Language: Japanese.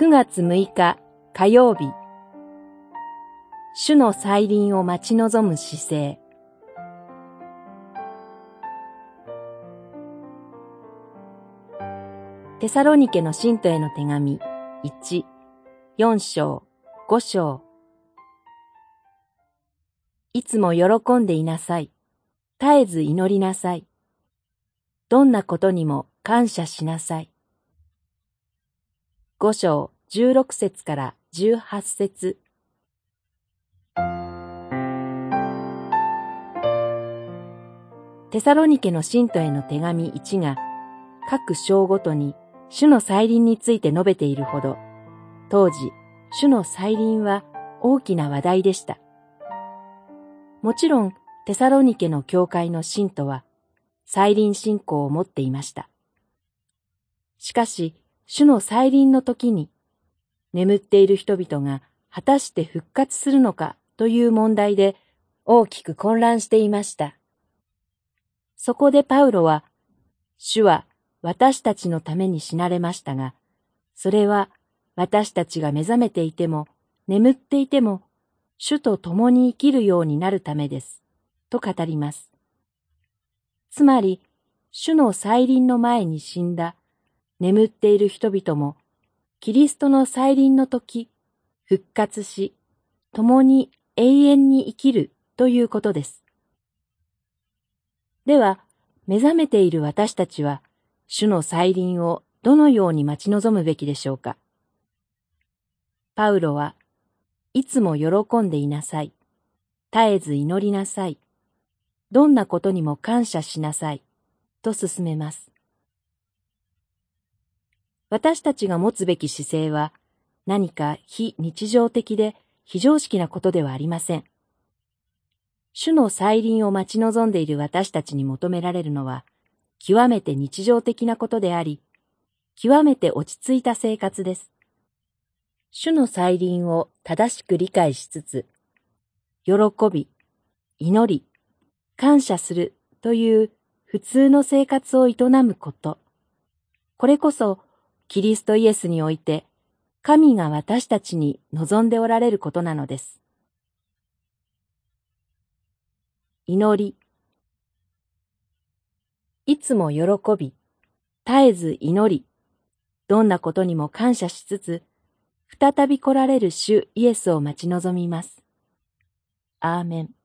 9月6日火曜日主の再臨を待ち望む姿勢テサロニケの信徒への手紙1、4章、5章いつも喜んでいなさい。絶えず祈りなさい。どんなことにも感謝しなさい。五章十六節から十八節テサロニケの信徒への手紙1が各章ごとに主の再臨について述べているほど、当時、主の再臨は大きな話題でした。もちろん、テサロニケの教会の信徒は、再臨信仰を持っていました。しかし、主の再臨の時に、眠っている人々が果たして復活するのかという問題で大きく混乱していました。そこでパウロは、主は私たちのために死なれましたが、それは私たちが目覚めていても、眠っていても主と共に生きるようになるためです。と語ります。つまり、主の再臨の前に死んだ、眠っている人々も、キリストの再臨の時、復活し、共に永遠に生きるということです。では、目覚めている私たちは、主の再臨をどのように待ち望むべきでしょうか。パウロはいつも喜んでいなさい。絶えず祈りなさい。どんなことにも感謝しなさい。と進めます。私たちが持つべき姿勢は何か非日常的で非常識なことではありません。主の再臨を待ち望んでいる私たちに求められるのは極めて日常的なことであり、極めて落ち着いた生活です。主の再臨を正しく理解しつつ、喜び、祈り、感謝するという普通の生活を営むこと。これこそ、キリストイエスにおいて、神が私たちに望んでおられることなのです。祈り。いつも喜び、絶えず祈り、どんなことにも感謝しつつ、再び来られる主イエスを待ち望みます。アーメン。